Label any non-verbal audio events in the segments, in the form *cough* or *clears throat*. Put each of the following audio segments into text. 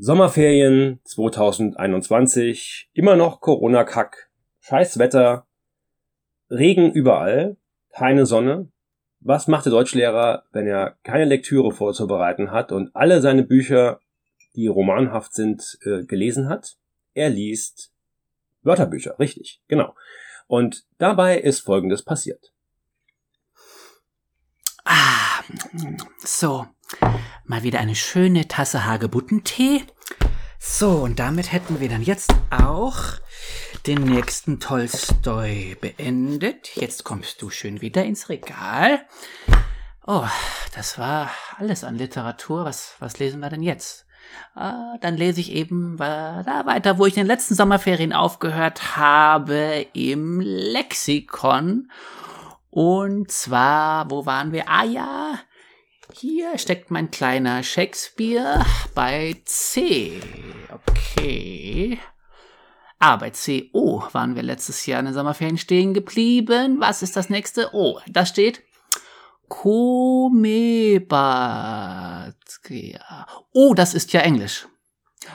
Sommerferien 2021, immer noch Corona-Kack, scheiß Wetter, Regen überall, keine Sonne. Was macht der Deutschlehrer, wenn er keine Lektüre vorzubereiten hat und alle seine Bücher, die romanhaft sind, äh, gelesen hat? Er liest Wörterbücher, richtig, genau. Und dabei ist Folgendes passiert. Ah, so. Mal wieder eine schöne Tasse Hagebuttentee. So, und damit hätten wir dann jetzt auch den nächsten Tolstoi beendet. Jetzt kommst du schön wieder ins Regal. Oh, das war alles an Literatur. Was, was lesen wir denn jetzt? Ah, dann lese ich eben da weiter, wo ich in den letzten Sommerferien aufgehört habe, im Lexikon. Und zwar, wo waren wir? Ah ja, hier steckt mein kleiner Shakespeare bei C. Okay. Ah, bei C. Oh, waren wir letztes Jahr in den Sommerferien stehen geblieben. Was ist das nächste? Oh, da steht Komebatia. Oh, das ist ja Englisch.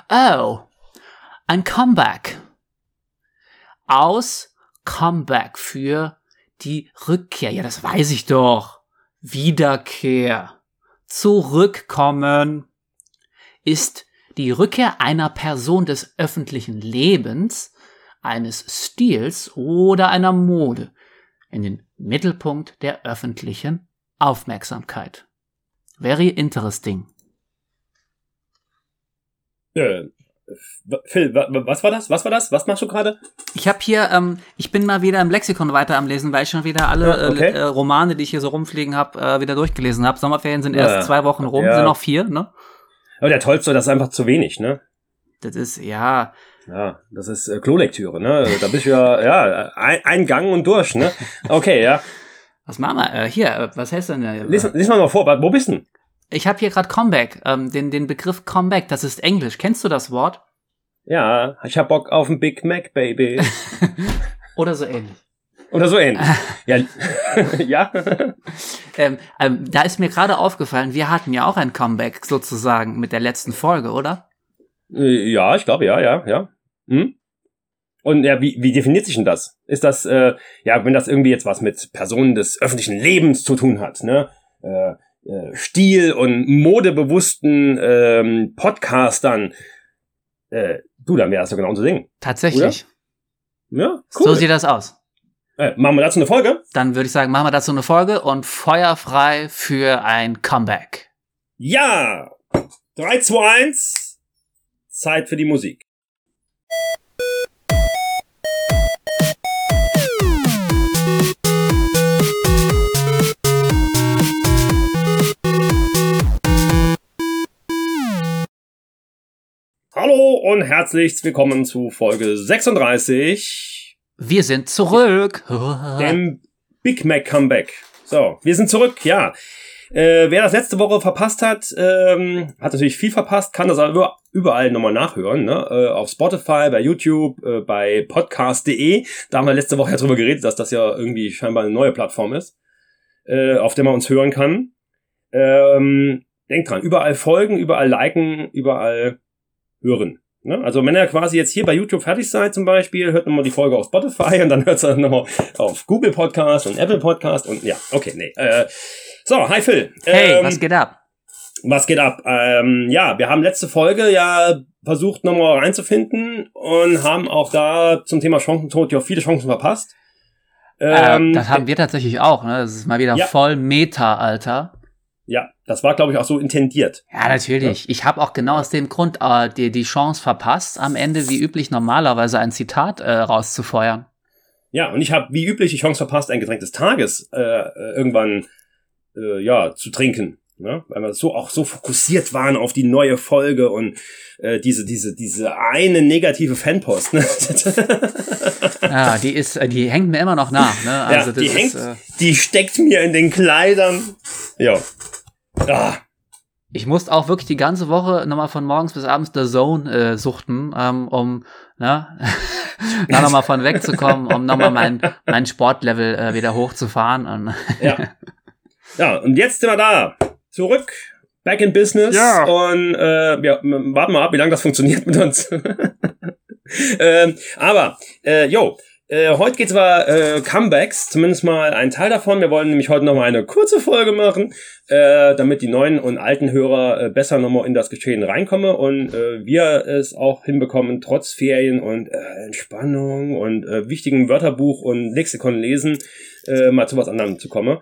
Oh, ein Comeback. Aus Comeback für die Rückkehr. Ja, das weiß ich doch. Wiederkehr zurückkommen ist die Rückkehr einer Person des öffentlichen Lebens, eines Stils oder einer Mode in den Mittelpunkt der öffentlichen Aufmerksamkeit. Very interesting. Äh, Phil, was war das? Was war das? Was machst du gerade? Ich habe hier, ähm, ich bin mal wieder im Lexikon weiter am Lesen, weil ich schon wieder alle ja, okay. äh, Romane, die ich hier so rumfliegen habe, äh, wieder durchgelesen habe. Sommerferien sind erst ja. zwei Wochen rum, ja. sind noch vier, ne? Aber der Tolstoi, das ist einfach zu wenig, ne? Das ist, ja. Ja, das ist äh, Klolektüre, ne? Da bist du ja, *laughs* ja, ein, ein Gang und durch, ne? Okay, ja. Was machen wir? Äh, hier, äh, was heißt denn? Äh, lies, lies mal mal vor, wo bist du denn? Ich habe hier gerade Comeback, ähm, den, den Begriff Comeback, das ist Englisch. Kennst du das Wort? Ja, ich hab Bock auf ein Big Mac, Baby. *laughs* Oder so ähnlich. Oder so ähnlich. *laughs* ja. *laughs* ja. Ähm, ähm, da ist mir gerade aufgefallen, wir hatten ja auch ein Comeback sozusagen mit der letzten Folge, oder? Äh, ja, ich glaube, ja, ja, ja. Hm? Und ja, wie, wie definiert sich denn das? Ist das, äh, ja, wenn das irgendwie jetzt was mit Personen des öffentlichen Lebens zu tun hat, ne? Äh, äh, Stil- und modebewussten ähm, Podcastern, äh, du, dann wäre das doch genau unser Ding. Tatsächlich. Oder? Ja, cool. So sieht das aus. Äh, machen wir dazu eine Folge? Dann würde ich sagen, machen wir dazu eine Folge und feuerfrei für ein Comeback. Ja! 3, 2, 1. Zeit für die Musik. Hallo und herzlich willkommen zu Folge 36. Wir sind zurück. *laughs* Dem Big Mac Comeback. So, wir sind zurück, ja. Äh, wer das letzte Woche verpasst hat, ähm, hat natürlich viel verpasst, kann das aber überall nochmal nachhören. Ne? Äh, auf Spotify, bei YouTube, äh, bei podcast.de. Da haben wir letzte Woche ja drüber geredet, dass das ja irgendwie scheinbar eine neue Plattform ist, äh, auf der man uns hören kann. Ähm, denkt dran, überall folgen, überall liken, überall hören. Ne? Also wenn ihr quasi jetzt hier bei YouTube fertig seid zum Beispiel, hört nochmal die Folge auf Spotify und dann hört ihr nochmal auf Google Podcast und Apple Podcast und ja, okay, nee. Äh, so, hi Phil. Hey, ähm, was geht ab? Was geht ab? Ähm, ja, wir haben letzte Folge ja versucht nochmal reinzufinden und haben auch da zum Thema Chancentod ja viele Chancen verpasst. Ähm, äh, das haben wir tatsächlich auch, ne? Das ist mal wieder ja. voll Meta, Alter. Ja, das war, glaube ich, auch so intendiert. Ja, natürlich. Ja? Ich habe auch genau aus dem Grund äh, die, die Chance verpasst, am Ende wie üblich normalerweise ein Zitat äh, rauszufeuern. Ja, und ich habe wie üblich die Chance verpasst, ein Getränk des Tages äh, irgendwann äh, ja zu trinken. Ne? Weil wir so auch so fokussiert waren auf die neue Folge und äh, diese, diese, diese eine negative Fanpost. Ne? *laughs* ja, die ist, äh, die hängt mir immer noch nach. Ne? Also ja, die ist, hängt, äh, die steckt mir in den Kleidern. Ja. Ah. Ich musste auch wirklich die ganze Woche nochmal von morgens bis abends der Zone äh, suchten, ähm, um ne, *laughs* da nochmal von wegzukommen, um nochmal mein, mein Sportlevel äh, wieder hochzufahren. Und ja. *laughs* ja, und jetzt sind wir da. Zurück back in business. Ja. Und äh, ja, warten mal ab, wie lange das funktioniert mit uns. *laughs* ähm, aber, äh, yo, äh, heute geht's über äh, Comebacks, zumindest mal ein Teil davon. Wir wollen nämlich heute nochmal eine kurze Folge machen, äh, damit die neuen und alten Hörer äh, besser nochmal in das Geschehen reinkommen und äh, wir es auch hinbekommen, trotz Ferien und äh, Entspannung und äh, wichtigen Wörterbuch und Lexikon lesen, äh, mal zu was anderem zu kommen.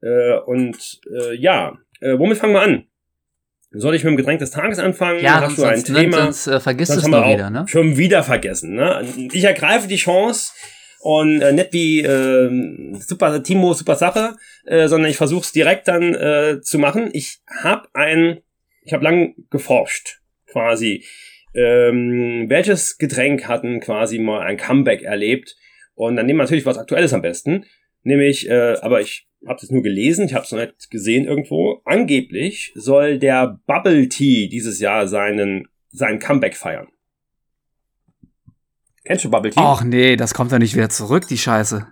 Äh, und äh, ja, äh, womit fangen wir an? Soll ich mit dem Getränk des Tages anfangen? Ja, Hast sonst, du ein sonst, Thema? sonst äh, vergisst Sonst es doch wieder, ne? schon wieder vergessen. Ne? Ich ergreife die Chance und äh, nicht wie äh, super Timo, super Sache, äh, sondern ich versuche es direkt dann äh, zu machen. Ich habe ein, ich habe lang geforscht, quasi. Ähm, welches Getränk hatten quasi mal ein Comeback erlebt? Und dann nehmen wir natürlich was Aktuelles am besten. Nämlich, äh, aber ich habe es nur gelesen, ich habe es noch nicht gesehen irgendwo. Angeblich soll der Bubble Tea dieses Jahr seinen sein Comeback feiern. Kennst du Bubble Tea? Ach nee, das kommt doch nicht wieder zurück, die Scheiße.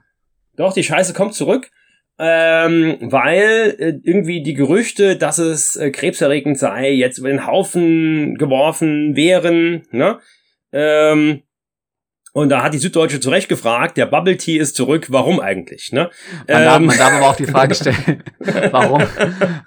Doch, die Scheiße kommt zurück, ähm, weil äh, irgendwie die Gerüchte, dass es äh, krebserregend sei, jetzt über den Haufen geworfen wären. Ne? Ähm, und da hat die Süddeutsche zu Recht gefragt, der Bubble Tea ist zurück, warum eigentlich? Ne? Man, darf, Ähm, man darf aber auch die Frage stellen, *laughs* warum,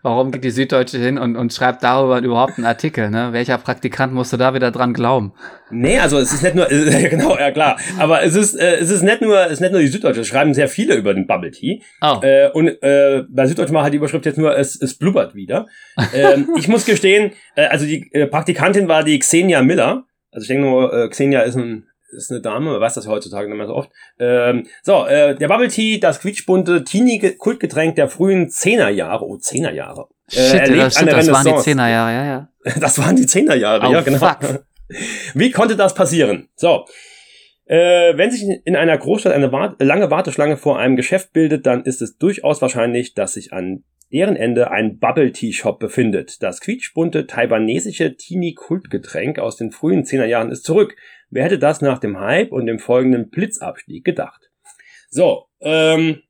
warum geht die Süddeutsche hin und, und schreibt darüber überhaupt einen Artikel? Ne? Welcher Praktikant musste da wieder dran glauben? Nee, also es ist nicht nur, äh, *laughs* genau, ja klar, aber es ist, äh, es ist nicht nur, es ist nicht nur die Süddeutsche, es schreiben sehr viele über den Bubble Tea. Oh, Äh, und äh, bei Süddeutsch war halt die Überschrift jetzt nur, es, es blubbert wieder. *laughs* ähm, ich muss gestehen, äh, also die äh, Praktikantin war die Xenia Miller. Also ich denke nur, äh, Xenia ist, ein, ist eine Dame, man weiß das ja heutzutage nicht mehr so oft. Ähm, so, äh, der Bubble Tea, das quietschbunte Teenie-Kultgetränk der frühen Zehnerjahre, oh, Zehnerjahre. Äh, shit, das, stimmt, das waren die. Zehnerjahre, ja, ja. *laughs* Das waren die Zehnerjahre, Oh, ja, genau. fuck. *laughs* Wie konnte das passieren? So. Äh, wenn sich in einer Großstadt eine Wart lange Warteschlange vor einem Geschäft bildet, dann ist es durchaus wahrscheinlich, dass sich an deren Ende ein Bubble Tea Shop befindet. Das quietschbunte taiwanesische Teenie-Kultgetränk aus den frühen Zehnerjahren ist zurück. Wer hätte das nach dem Hype und dem folgenden Blitzabstieg gedacht? So, ähm,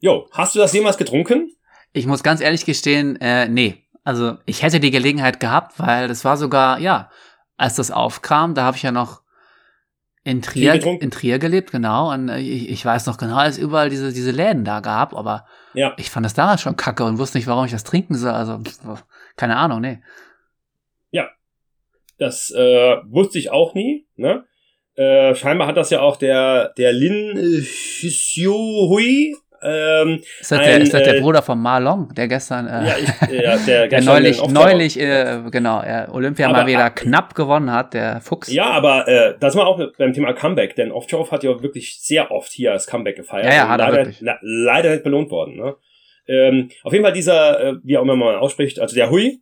jo, hast du das jemals getrunken? Ich muss ganz ehrlich gestehen, äh, nee. Also ich hätte die Gelegenheit gehabt, weil das war sogar, ja, als das aufkam, da habe ich ja noch in Trier, in Trier gelebt, genau. Und äh, ich, ich weiß noch genau, dass es überall diese, diese Läden da gab, aber Ja. ich fand das damals schon kacke und wusste nicht, warum ich das trinken soll. Also, keine Ahnung, nee. Das äh, wusste ich auch nie. Ne? Äh, scheinbar hat das ja auch der, der Lin Xiu-Hui. Ähm, Ist das, Ein, der, ist das der äh, Bruder von Marlon, der gestern, äh, ja, ich, ja, der, *laughs* der gestern neulich, neulich, äh, genau, äh, Olympia Aber- mal wieder knapp gewonnen hat, der Fuchs. Ja, aber äh, das war auch beim Thema Comeback, denn Off-Joe hat ja wirklich sehr oft hier das Comeback gefeiert. Ja, ja, hat er leider, wirklich. le leider nicht belohnt worden. Ne? Ähm, auf jeden Fall dieser, äh, wie auch immer man ausspricht, also der Hui,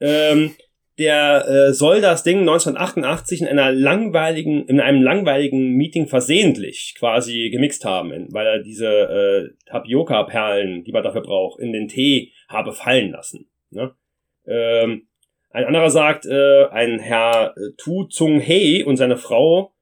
ähm, der äh, soll das Ding 1988 in einer langweiligen, in einem langweiligen Meeting versehentlich quasi gemixt haben, weil er diese äh, Tapioca-Perlen, die man dafür braucht, in den Tee habe fallen lassen. Ne? Ähm, ein anderer sagt, äh, ein Herr äh, Tu Zung Hei und seine Frau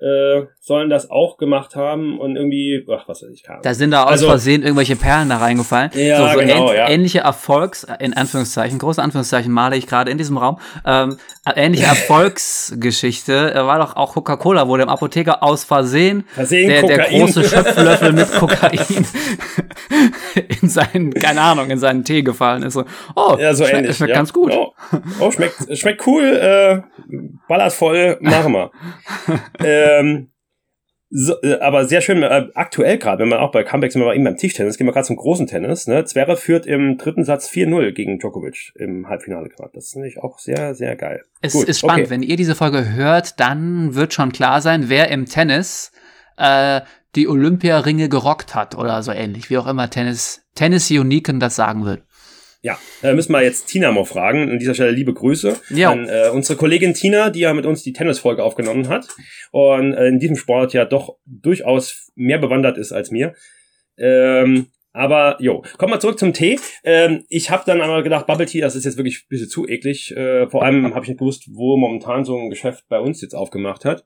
äh, sollen das auch gemacht haben und irgendwie, ach, was weiß ich, Ahnung. Da sind da aus Also- Versehen irgendwelche Perlen da reingefallen. Ja, so, so genau, ja. Ähnliche Erfolgs, in Anführungszeichen, große Anführungszeichen male ich gerade in diesem Raum. Ähm, ähnliche *laughs* Erfolgsgeschichte äh, war doch auch Coca-Cola, wo dem Apotheker aus Versehen Versehen der, der Kokain. große Schöpflöffel mit *laughs* Kokain *laughs* in seinen, keine Ahnung, in seinen Tee gefallen ist. So, oh, Ja, so schmeckt, ähnlich. schmeckt ja. ganz gut. Oh, oh schmeckt, schmeckt cool, äh, ballert voll, machen wir. Ähm, so, äh, aber sehr schön, äh, aktuell gerade, wenn man auch bei Comebacks sind wir eben beim Tischtennis, gehen wir gerade zum großen Tennis. Ne? Zverev führt im dritten Satz 4-0 gegen Djokovic im Halbfinale gerade. Das ist nämlich auch sehr, sehr geil. Es Gut, ist spannend. okay. Wenn ihr diese Folge hört, dann wird schon klar sein, wer im Tennis äh, die Olympiaringe gerockt hat oder so ähnlich, wie auch immer Tennis, Tennis Uniken das sagen wird. Ja, da müssen wir jetzt Tina mal fragen. An dieser Stelle liebe Grüße Ja. an äh, unsere Kollegin Tina, die ja mit uns die Tennisfolge aufgenommen hat und äh, in diesem Sport ja doch durchaus mehr bewandert ist als mir. Ähm, aber jo, kommen wir zurück zum Tee. Ähm, ich habe dann einmal gedacht, Bubble Tea, das ist jetzt wirklich ein bisschen zu eklig. Äh, vor allem habe ich nicht gewusst, wo momentan so ein Geschäft bei uns jetzt aufgemacht hat.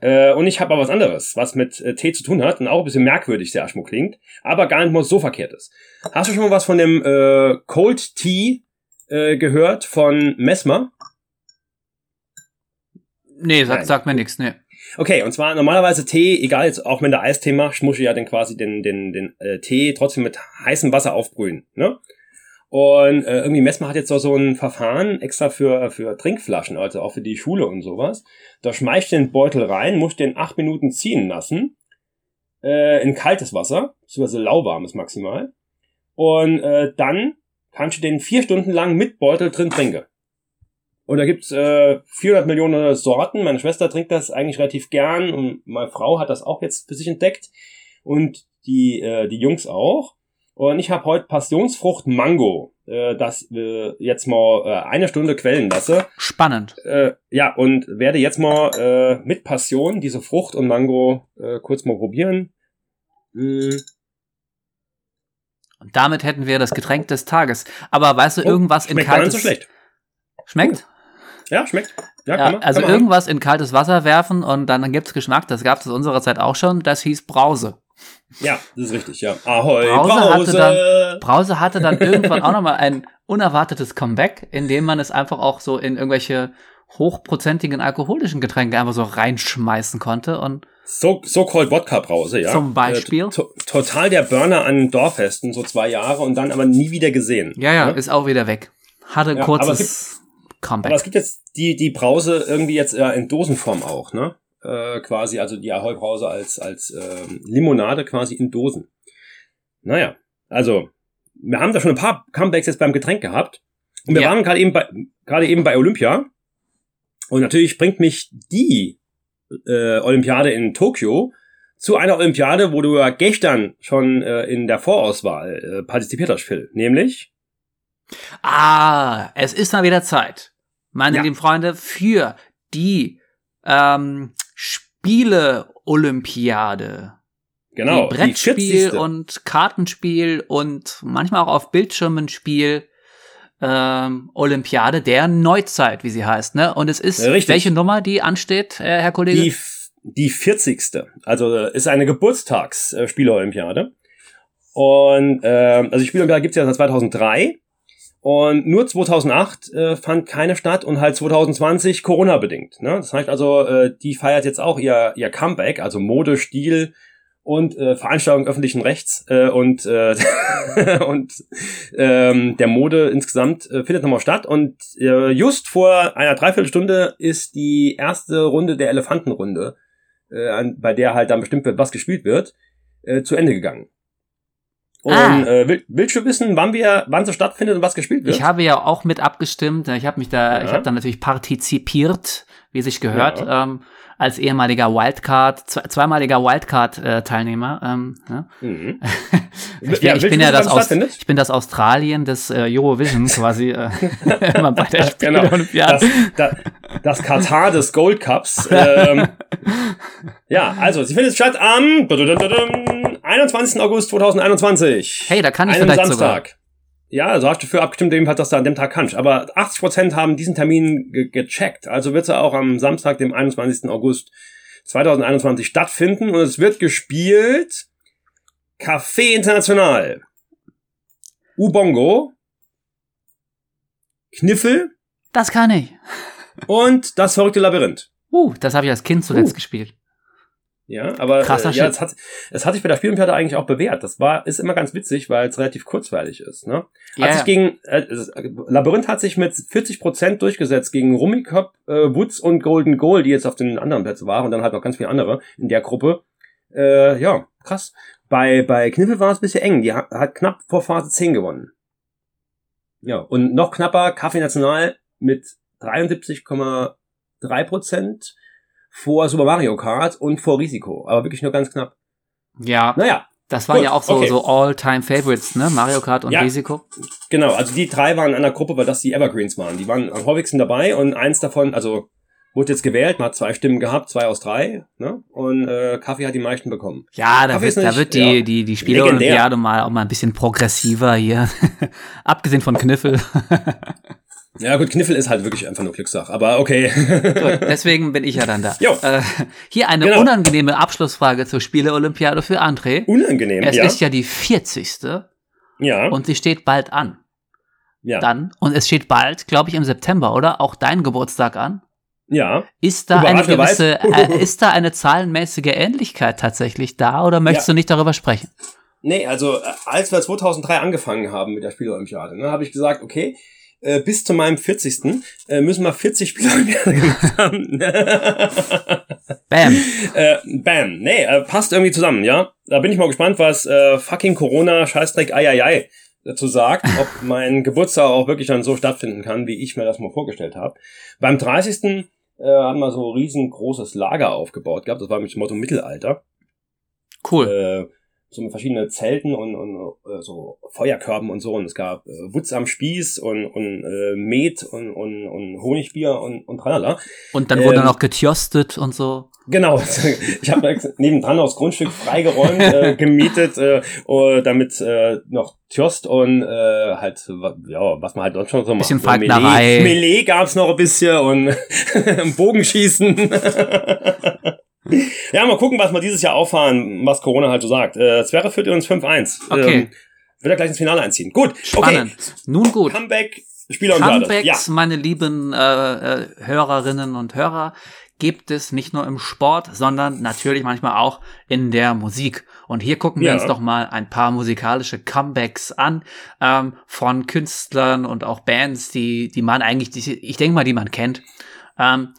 Äh, und ich habe aber was anderes, was mit äh, Tee zu tun hat und auch ein bisschen merkwürdig der Aschmo klingt, aber gar nicht mal so verkehrt ist. Hast du schon mal was von dem äh, Cold Tea äh, gehört von Mesmer? Nee, sag, sag mir nichts, nee. Okay, und zwar normalerweise Tee, egal jetzt auch wenn der Eistee macht, muss ich ja dann quasi den, den, den äh, Tee trotzdem mit heißem Wasser aufbrühen. Ne? Und äh, irgendwie Messmer hat jetzt so, so ein Verfahren extra für, für Trinkflaschen, also auch für die Schule und sowas. Da schmeißt den Beutel rein, muss den acht Minuten ziehen lassen. Äh, in kaltes Wasser, beziehungsweise lauwarmes maximal. Und äh, dann kannst du den vier Stunden lang mit Beutel drin trinken. Und da gibt's äh, 400 Millionen Sorten. Meine Schwester trinkt das eigentlich relativ gern und meine Frau hat das auch jetzt für sich entdeckt und die äh, die Jungs auch. Und ich habe heute Passionsfrucht Mango, äh, das äh, jetzt mal äh, eine Stunde quellen lasse. Spannend. Äh, ja, und werde jetzt mal äh, mit Passion diese Frucht und Mango äh, kurz mal probieren. Mm. Und damit hätten wir das Getränk des Tages. Aber weißt du, Oh, irgendwas in kaltes... so schlecht. Schmeckt? Ja, schmeckt. Ja, Ja, man, also irgendwas in kaltes Wasser werfen und dann, dann gibt's Geschmack. Das gab's aus unserer Zeit auch schon. Das hieß Brause. Ja, das ist richtig, ja. Ahoi, Brause Brause. hatte Brause hatte dann irgendwann auch nochmal ein unerwartetes Comeback, indem man es einfach auch so in irgendwelche hochprozentigen alkoholischen Getränke einfach so reinschmeißen konnte und So, so called Wodka Brause, ja. Zum Beispiel? Äh, to total der Burner an Dorffesten, so zwei Jahre und dann aber nie wieder gesehen. ja, ja, Ne? ist auch wieder weg. Hatte ein Ja, aber kurzes Aber es Comeback. gibt jetzt die, die Brause irgendwie jetzt äh, in Dosenform auch, ne? Äh, quasi, also die Ahoi Brause als, als ähm, Limonade quasi in Dosen. Naja, also, wir haben da schon ein paar Comebacks jetzt beim Getränk gehabt. Und wir Ja. waren gerade eben bei, gerade eben bei Olympia. Und natürlich bringt mich die äh, Olympiade in Tokio zu einer Olympiade, wo du ja gestern schon äh, in der Vorauswahl äh, partizipiert hast, Phil. Nämlich Ah, es ist mal wieder Zeit, meine Ja. lieben Freunde, für die ähm, Spiele-Olympiade. genau die Brettspiel 40. und Kartenspiel und manchmal auch auf Bildschirmen Spiel ähm, Olympiade der Neuzeit, wie sie heißt. Ne? Und es ist Richtig. welche Nummer, die ansteht, äh, Herr Kollege? Die, die 40. Also äh, ist eine Geburtstags-Spiele-Olympiade. Und ähm, also die Spielolympiade gibt's ja seit 2003. Und nur 2008 äh, fand keine statt und halt 2020 Corona-bedingt. Ne? Das heißt also, äh, die feiert jetzt auch ihr, ihr Comeback, also Mode, Stil und äh, Veranstaltung öffentlichen Rechts äh, und, äh, *laughs* und ähm, der Mode insgesamt äh, findet nochmal statt. Und äh, just vor einer Dreiviertelstunde ist die erste Runde der Elefantenrunde, äh, bei der halt dann bestimmt wird, was gespielt wird, äh, zu Ende gegangen. Und Ah. äh, will, willst du wissen, wann wir, wann sie stattfindet und was gespielt wird? Ich habe ja auch mit abgestimmt. Ich habe mich da, Ja. ich habe da natürlich partizipiert, wie sich gehört, Ja. ähm, als ehemaliger Wildcard, zwei, zweimaliger Wildcard-Teilnehmer. ähm, ja. Mhm. *laughs* Ich bin, Ja, ich bin ja das aus, ich bin das Australien des äh, Eurovision quasi äh, *laughs* immer bei der Genau. Spiele-Olympiade. Das, das, das Katar des Gold Cups. Ähm, *laughs* ja, also, sie findet statt am 21. August 2021. Hey, da kann ich einem vielleicht Samstag. Ja, also hast du für abgestimmt, dem hat das da an dem Tag kannst. Aber 80% haben diesen Termin ge gecheckt. Also wird er auch am Samstag, dem 21. August 2021 stattfinden. Und es wird gespielt Café International, Ubongo, Kniffel Das kann ich. und das verrückte Labyrinth. Uh, das habe ich als Kind zuletzt Uh. gespielt. Ja, aber Krasser äh, ja, es hat, es hat sich bei der Spielolympiade eigentlich auch bewährt. Das war, ist immer ganz witzig, weil es relativ kurzweilig ist. Ne? Hat Ja, sich gegen, äh, es- Labyrinth hat sich mit 40 Prozent durchgesetzt gegen Rummikop, äh, Woods und Golden Goal, die jetzt auf den anderen Plätzen waren und dann halt noch ganz viele andere in der Gruppe. Äh, ja, krass. Bei, bei Kniffel war es ein bisschen eng. Die hat, hat knapp vor Phase 10 gewonnen. Ja, und noch knapper Kaffee National mit 73,3 Prozent vor Super Mario Kart und vor Risiko. Aber wirklich nur ganz knapp. ja, Naja, das waren gut, ja auch so, okay. so All-Time-Favorites, ne? Mario Kart und Ja. Risiko. Genau, also die drei waren in einer Gruppe, weil das die Evergreens waren. Die waren am häufigsten dabei und eins davon, also wurde jetzt gewählt, man hat zwei Stimmen gehabt, zwei aus drei, ne? Und äh, Kaffee hat die meisten bekommen. Ja, da Kaffee wird, ist da nicht- wird die, ja, die, die Spiele-Olympiade mal auch mal ein bisschen progressiver hier. *laughs* Abgesehen von Kniffel. *laughs* Ja gut, Kniffel ist halt wirklich einfach nur Glückssache, aber okay. Gut, *laughs* deswegen bin ich ja dann da. Jo. Äh, hier eine Genau. unangenehme Abschlussfrage zur Spiele-Olympiade für André. Unangenehm, Es ja. ist ja die 40. ja, und sie steht bald an. ja, Dann, und es steht bald, glaube ich, im September, oder? Auch dein Geburtstag an. ja. Ist da eine gewisse, äh, *laughs* ist da eine zahlenmäßige Ähnlichkeit tatsächlich da oder möchtest Ja. du nicht darüber sprechen? Nee, also äh, als wir 2003 angefangen haben mit der Spielolympiade, ne, habe ich gesagt, okay, äh, bis zu meinem 40. Äh, müssen wir 40 Spielolympiade gemacht *laughs* haben. Bam. *laughs* äh, bam. Nee, äh, passt irgendwie zusammen, ja. Da bin ich mal gespannt, was äh, fucking Corona, Scheißdreck, Eieiei dazu sagt, ob *laughs* mein Geburtstag auch wirklich dann so stattfinden kann, wie ich mir das mal vorgestellt habe. Beim 30. Äh, haben wir so ein riesengroßes Lager aufgebaut gehabt. Das war mit dem Motto Mittelalter. Cool. Äh, so mit verschiedenen Zelten und, und äh, so Feuerkörben und so. Und es gab äh, Wutz am Spieß und, und äh, Met und, und, und Honigbier und, und tralala. Und dann wurde ähm, noch getjostet und so. Genau, *laughs* ich habe nebendran auch das Grundstück freigeräumt, äh, *laughs* gemietet, äh, äh, damit äh, noch Tjost und äh, halt, ja, was man halt sonst schon so macht. Bisschen So Melee. Melee gab's noch ein bisschen und *laughs* Bogenschießen. Ja, mal gucken, was wir dieses Jahr auffahren, was Corona halt so sagt. Äh, Zwerre führt uns 5-1. Okay. Ähm, wird er gleich ins Finale einziehen. Gut, Spannend. Nun okay. gut. Comeback, Spieler und Garde. Comebacks, Ja, meine lieben äh, äh, Hörerinnen und Hörer, gibt es nicht nur im Sport, sondern natürlich manchmal auch in der Musik. Und hier gucken wir Ja. uns doch mal ein paar musikalische Comebacks an ähm, von Künstlern und auch Bands, die, die man eigentlich, die, ich denke mal, die man kennt, ähm,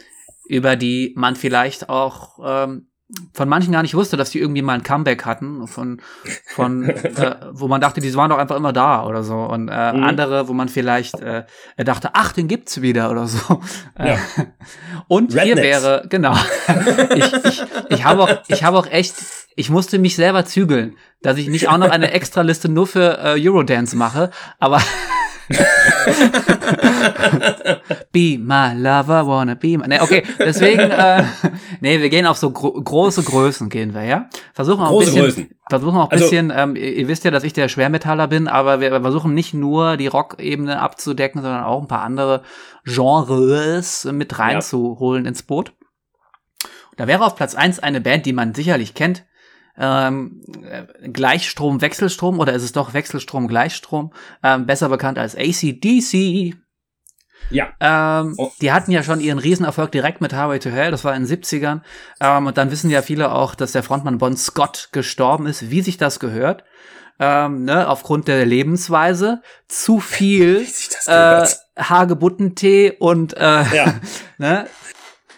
über die man vielleicht auch ähm, von manchen gar nicht wusste, dass die irgendwie mal ein Comeback hatten, von, von *laughs* äh, wo man dachte, die waren doch einfach immer da oder so. Und äh, Mhm. andere, wo man vielleicht äh, dachte, ach, den gibt's wieder oder so. *laughs* Äh, Ja. Und hier Rednecks. wäre, genau. *laughs* ich, ich, ich habe auch, ich habe auch echt, ich musste mich selber zügeln, dass ich nicht auch noch eine Extraliste nur für äh, Eurodance mache, aber Be my lover, wanna be my. Nee, okay, deswegen, äh, nee, wir gehen auf so gro große Größen, gehen wir, ja? Versuchen auch Große ein bisschen, Größen. versuchen auch ein Also- bisschen, ähm, ihr, ihr wisst ja, dass ich der Schwermetaller bin, aber wir versuchen nicht nur die Rock-Ebene abzudecken, sondern auch ein paar andere Genres mit reinzuholen ins Boot. Da wäre auf Platz eins eine Band, die man sicherlich kennt. Ähm, äh, Gleichstrom, Wechselstrom oder ist es doch Wechselstrom, Gleichstrom? Ähm, besser bekannt als ACDC. ja. Ähm, Oh. Die hatten ja schon ihren Riesenerfolg direkt mit Highway to Hell, das war in den 70ern. Ähm, und dann wissen ja viele auch, dass der Frontmann Bon Scott gestorben ist, wie sich das gehört. Ähm, ne, aufgrund der Lebensweise. Zu viel äh. Hagebuttentee und äh, Ja. *laughs* ne?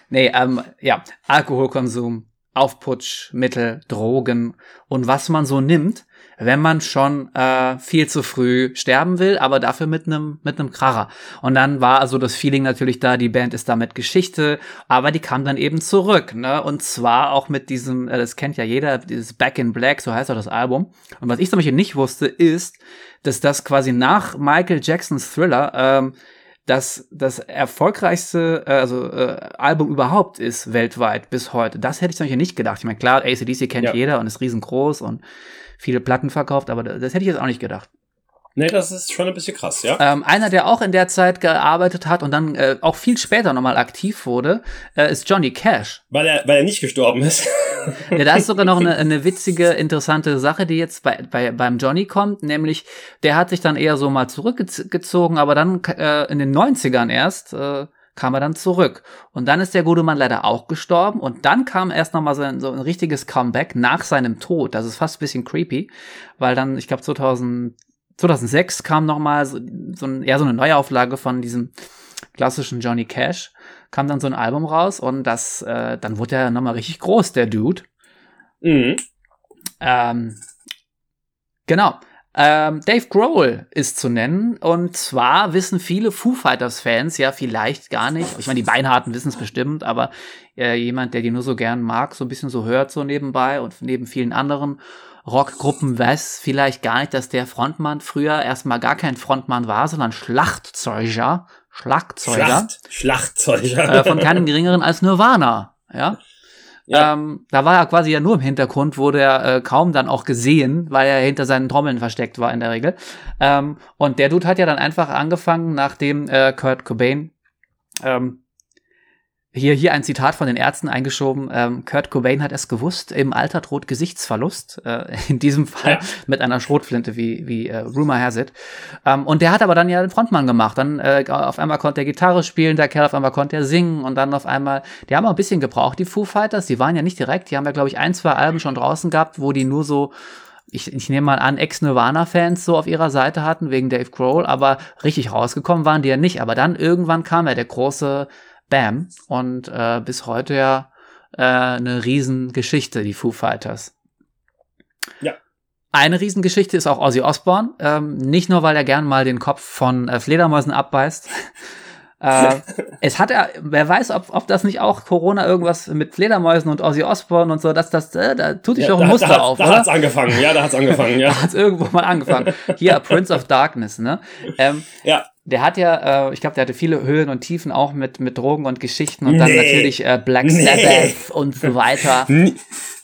Nee, ähm, ja, Alkoholkonsum, Aufputschmittel, Drogen und was man so nimmt, wenn man schon äh, viel zu früh sterben will, aber dafür mit einem mit einem Kracher. Und dann war also das Feeling natürlich da, die Band ist damit Geschichte, aber die kam dann eben zurück, ne? Und zwar auch mit diesem, äh, das kennt ja jeder, dieses Back in Black, so heißt auch das Album. Und was ich zum Beispiel nicht wusste, ist, dass das quasi nach Michael Jacksons Thriller ähm, das das erfolgreichste äh, also äh, Album überhaupt ist weltweit bis heute. Das hätte ich zum Beispiel nicht gedacht. Ich meine, klar, ACDC kennt Ja. jeder und ist riesengroß und viele Platten verkauft, aber das, das hätte ich jetzt auch nicht gedacht. Nee, das ist schon ein bisschen krass, ja. Ähm, einer, der auch in der Zeit gearbeitet hat und dann äh, auch viel später nochmal aktiv wurde, äh, ist Johnny Cash. Weil er, weil er nicht gestorben ist. *laughs* Ja, da ist sogar noch eine, *laughs* eine witzige, interessante Sache, die jetzt bei, bei, beim Johnny kommt, nämlich der hat sich dann eher so mal zurückgezogen, aber dann äh, in den 90ern erst äh, kam er dann zurück. Und dann ist der gute Mann leider auch gestorben und dann kam erst nochmal so ein, so ein richtiges Comeback nach seinem Tod. Das ist fast ein bisschen creepy, weil dann, ich glaube 2000, 2006 kam nochmal so, so ein, eher so eine Neuauflage von diesem klassischen Johnny Cash kam dann so ein Album raus und das, äh, dann wurde er nochmal richtig groß, der Dude. mhm. Ähm, genau. Ähm, Dave Grohl ist zu nennen und zwar wissen viele Foo Fighters Fans ja vielleicht gar nicht, ich meine die Beinharten wissen es bestimmt, aber äh, jemand, der die nur so gern mag, so ein bisschen so hört so nebenbei und neben vielen anderen Rockgruppen weiß vielleicht gar nicht, dass der Frontmann früher erstmal gar kein Frontmann war, sondern Schlagzeuger, Schlagzeuger Schlacht, Schlagzeuger. äh, von keinem geringeren als Nirvana, ja. Ja. Ähm, da war er quasi ja nur im Hintergrund, wurde er äh, kaum dann auch gesehen, weil er hinter seinen Trommeln versteckt war in der Regel. Ähm, und der Dude hat ja dann einfach angefangen, nachdem äh, Kurt Cobain ähm, hier, hier ein Zitat von den Ärzten eingeschoben. Ähm, Kurt Cobain hat es gewusst, im Alter droht Gesichtsverlust. Äh, in diesem Fall ja. mit einer Schrotflinte, wie, wie äh, Rumor has it. Ähm, und der hat aber dann ja den Frontmann gemacht. Dann äh, auf einmal konnte er Gitarre spielen, der Kerl auf einmal konnte er singen und dann auf einmal, die haben auch ein bisschen gebraucht, die Foo Fighters. Die waren ja nicht direkt, die haben ja, glaube ich, ein, zwei Alben schon draußen gehabt, wo die nur so ich, ich nehme mal an, Ex-Nirvana-Fans so auf ihrer Seite hatten, wegen Dave Grohl, aber richtig rausgekommen waren die ja nicht. Aber dann irgendwann kam ja der große Bam. Und äh, bis heute ja äh, eine Riesengeschichte, die Foo Fighters. Ja. Eine Riesengeschichte ist auch Ozzy Osbourne. Ähm, nicht nur, weil er gern mal den Kopf von äh, Fledermäusen abbeißt. *laughs* äh, es hat er, wer weiß, ob, ob das nicht auch Corona irgendwas mit Fledermäusen und Ozzy Osbourne und so, dass das, äh, da tut sich ja, doch ein da, Muster da, auf. Da oder? hat's angefangen, ja, da hat's angefangen, *laughs* ja. da hat's irgendwo mal angefangen. Hier, Prince of Darkness, ne? Ähm, ja der hat ja, äh, ich glaube, der hatte viele Höhen und Tiefen auch mit, mit Drogen und Geschichten und dann natürlich äh, Black Sabbath nee. und so weiter. *laughs* Nie,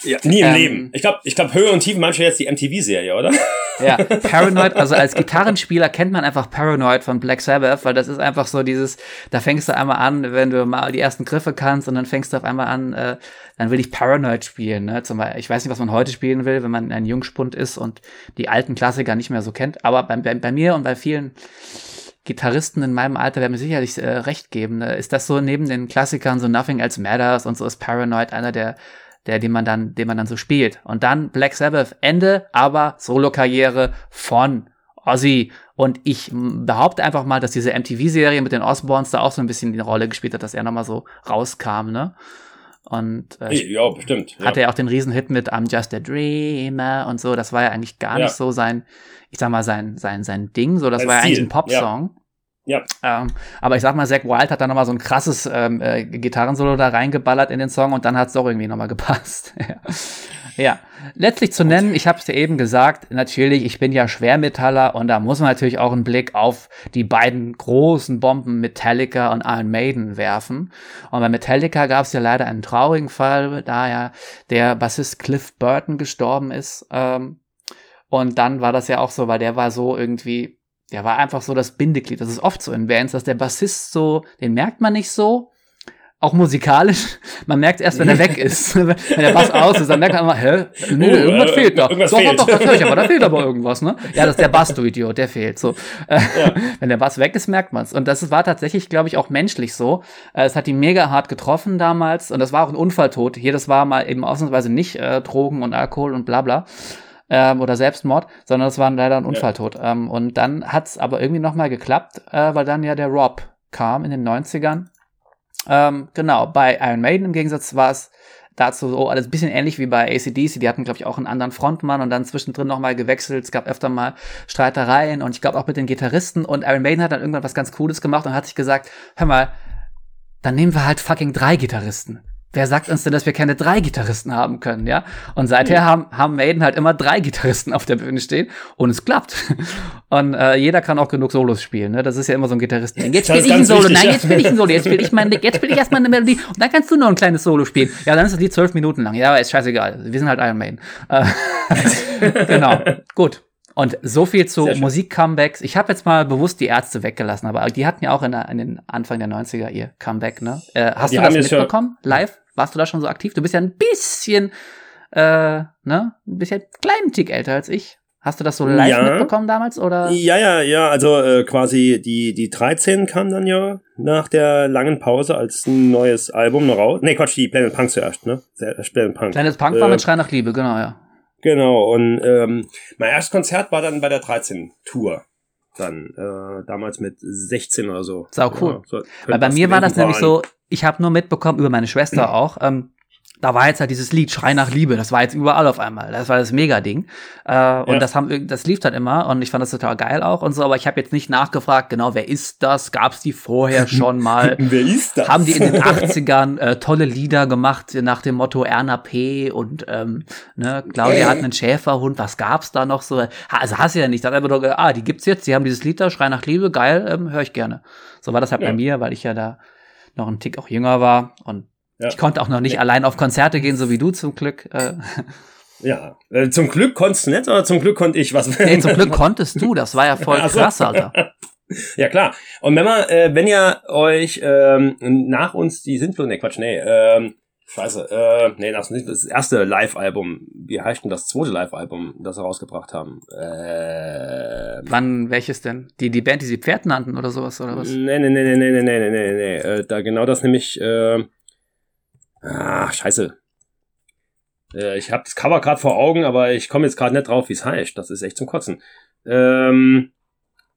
ja, nie im ähm, Leben. Ich glaube, ich glaub, Höhe und Tiefen manchmal jetzt die MTV-Serie, oder? Ja, *laughs* Paranoid, also als Gitarrenspieler kennt man einfach Paranoid von Black Sabbath, weil das ist einfach so dieses, da fängst du einmal an, wenn du mal die ersten Griffe kannst und dann fängst du auf einmal an, äh, dann will ich Paranoid spielen. Ne? Zum Beispiel, ich weiß nicht, was man heute spielen will, wenn man ein Jungspund ist und die alten Klassiker nicht mehr so kennt, aber bei, bei, bei mir und bei vielen Gitarristen in meinem Alter werden mir sicherlich äh, recht geben. Ne? Ist das so neben den Klassikern so Nothing Else Matters und so ist Paranoid einer der der den man dann den man dann so spielt und dann Black Sabbath Ende, aber Solo-Karriere von Ozzy und ich behaupte einfach mal, dass diese MTV-Serie mit den Osborns da auch so ein bisschen die Rolle gespielt hat, dass er nochmal so rauskam, ne? Und äh, ja, bestimmt. Ja. Hatte er auch den Riesenhit mit I'm Just a Dreamer und so. Das war ja eigentlich gar ja. nicht so sein, ich sag mal, sein, sein, sein Ding. So, das sein war ja eigentlich ein Popsong. Ja. Ja. Ähm, aber ich sag mal, Zack Wild hat da nochmal so ein krasses ähm, äh, Gitarrensolo da reingeballert in den Song und dann hat's doch irgendwie nochmal *laughs* gepasst. Ja, letztlich zu nennen, ich habe es ja eben gesagt, natürlich, ich bin ja Schwermetaller und da muss man natürlich auch einen Blick auf die beiden großen Bomben Metallica und Iron Maiden werfen. Und bei Metallica gab es ja leider einen traurigen Fall, da ja der Bassist Cliff Burton gestorben ist. Ähm, und dann war das ja auch so, weil der war so irgendwie, der war einfach so das Bindeglied. Das ist oft so in Bands, dass der Bassist so, den merkt man nicht so, auch musikalisch, *laughs* man merkt erst, wenn er weg ist. *laughs* wenn der Bass aus ist, dann merkt man immer, hä, nö, oh, irgendwas äh, fehlt da. Irgendwas doch, fehlt. doch, doch, das ich aber, da fehlt aber irgendwas, ne? Ja, das ist der Bass, du Idiot, der fehlt. So. *laughs* Ja. wenn der Bass weg ist, merkt man's. Und das war tatsächlich, glaube ich, auch menschlich so. Äh, es hat ihn mega hart getroffen damals und das war auch ein Unfalltod. Hier, das war mal eben ausnahmsweise nicht äh, Drogen und Alkohol und bla bla. Ähm, oder Selbstmord, sondern es war leider ein Unfalltod. Ja. Ähm, und dann hat's aber irgendwie nochmal geklappt, äh, weil dann ja der Rob kam in den 90ern ähm, genau, bei Iron Maiden im Gegensatz war es dazu so alles ein bisschen ähnlich wie bei ACDC. Die hatten, glaube ich, auch einen anderen Frontmann und dann zwischendrin nochmal gewechselt. Es gab öfter mal Streitereien und ich glaube auch mit den Gitarristen. Und Iron Maiden hat dann irgendwann was ganz Cooles gemacht und hat sich gesagt, hör mal, dann nehmen wir halt fucking drei Gitarristen wer sagt uns denn, dass wir keine drei Gitarristen haben können, ja? Und seither mhm. haben, haben Maiden halt immer drei Gitarristen auf der Bühne stehen und es klappt. *laughs* Und äh, jeder kann auch genug Solos spielen, ne? Das ist ja immer so ein Gitarrist. Jetzt spiele ich ein Solo, wichtig, nein, jetzt spiele ich ein Solo, jetzt spiele ich mein, jetzt spiele ich erstmal eine Melodie und dann kannst du noch ein kleines Solo spielen. Ja, dann ist das Lied zwölf Minuten lang. Ja, aber ist scheißegal. Wir sind halt Iron Maiden. Äh, *laughs* genau. Gut. Und so viel zu Musik-Comebacks. Ich habe jetzt mal bewusst die Ärzte weggelassen, aber die hatten ja auch in, der, in den Anfang der 90er ihr Comeback, ne? Äh, hast die du das mitbekommen? Live? Warst du da schon so aktiv? Du bist ja ein bisschen, äh, ne? Ein bisschen kleinen Tick älter als ich. Hast du das so live ja. mitbekommen damals oder? Ja, ja, ja. Also äh, quasi die die 13 kam dann ja nach der langen Pause als ein neues Album noch raus. Nee, Quatsch, die Planet Punk zuerst, ne? Planet Punk. Planet Punk äh, war mit Schrei nach Liebe, genau, ja. Genau. Und ähm, mein erstes Konzert war dann bei der 13 Tour dann äh, damals mit 16 oder so. Sau cool. Ja, so, Weil bei mir war das nämlich so, ich habe nur mitbekommen über meine Schwester *clears throat* auch, ähm, da war jetzt halt dieses Lied Schrei nach Liebe, das war jetzt überall auf einmal. Das war das Mega-Ding. Äh, und ja. das haben das lief dann immer und ich fand das total geil auch und so, aber ich habe jetzt nicht nachgefragt, genau, wer ist das? Gab's die vorher schon mal? *laughs* wer ist das? Haben die in den 80ern äh, tolle Lieder gemacht nach dem Motto Erna P. und ähm, ne, Claudia hat einen Schäferhund, was gab's da noch so? Also hast du ja nicht, da einfach nur, ah, die gibt's jetzt, die haben dieses Lied da, Schrei nach Liebe, geil, ähm, höre ich gerne. So war das halt ja. bei mir, weil ich ja da noch ein Tick auch jünger war und Ja. Ich konnte auch noch nicht nee. allein auf Konzerte gehen, so wie du zum Glück. Äh. *laughs* Ja, äh, zum Glück konntest du nicht, oder zum Glück konnte ich was. Nee, zum Glück *laughs* konntest du, das war ja voll krass, Alter. *laughs* Ja, klar. Und wenn man, äh, wenn ihr euch ähm, nach uns die Sintflut, nee, Quatsch, nee, ähm, Scheiße, äh, nee, das ist nicht das erste Live-Album. Wie heißt denn das zweite Live-Album, das sie rausgebracht haben? Äh, Wann, welches denn? Die, die Band, die sie Pferd nannten oder sowas, oder was? Nee, nee, nee, nee, nee, nee, nee, nee, nee, äh, da genau das nämlich, äh, ah, scheiße. Äh, ich habe das Cover gerade vor Augen, aber ich komme jetzt gerade nicht drauf, wie es heißt. Das ist echt zum Kotzen. Ähm,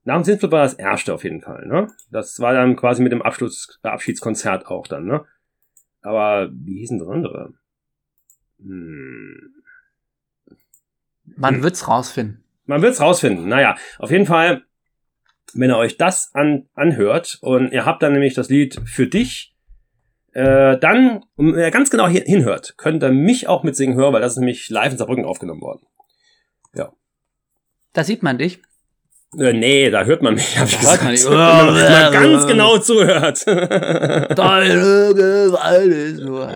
nach dem Sintflut war das erste auf jeden Fall, ne? Das war dann quasi mit dem Abschluss, Abschiedskonzert auch dann, ne? Aber wie hießen das andere? Hm. Man hm. wird's rausfinden. Man wird's rausfinden. Naja, auf jeden Fall, wenn ihr euch das an, anhört und ihr habt dann nämlich das Lied für dich, äh, dann, wenn ihr ganz genau hinhört, könnt ihr mich auch mitsingen hören, weil das ist nämlich live in Saarbrücken aufgenommen worden. Ja. Da sieht man dich. Äh, nee, da hört man mich, *laughs* hab ich gesagt. *laughs* Man nicht. wenn man ganz *laughs* genau zuhört. Deine Gewalt ist nur.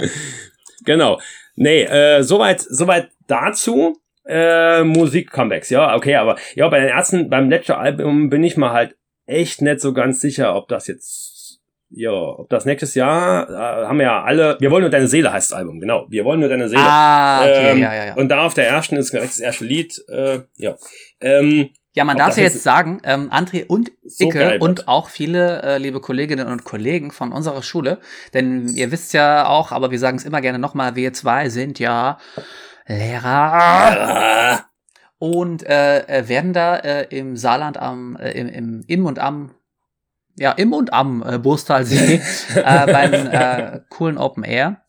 Genau. Nee, äh, soweit, soweit dazu. Äh, Musik-Comebacks, ja, okay, aber ja, bei den Ärzten, beim letzten Album bin ich mal halt echt nicht so ganz sicher, ob das jetzt, ja, ob das nächstes Jahr, äh, haben wir ja alle, wir wollen nur deine Seele heißt das Album, genau, wir wollen nur deine Seele. Ah, okay, ähm, ja, ja, ja. Und da auf der ersten ist direkt das erste Lied, äh, ja. Ähm, ja, man darf ja jetzt sagen, ähm, André und so Icke und auch viele äh, liebe Kolleginnen und Kollegen von unserer Schule, denn ihr wisst ja auch, aber wir sagen es immer gerne nochmal, wir zwei sind ja Lehrer und äh, äh, werden da äh, im Saarland am äh, im, im, im und am ja im und am äh, Burstalsee *laughs* äh, beim äh, coolen Open Air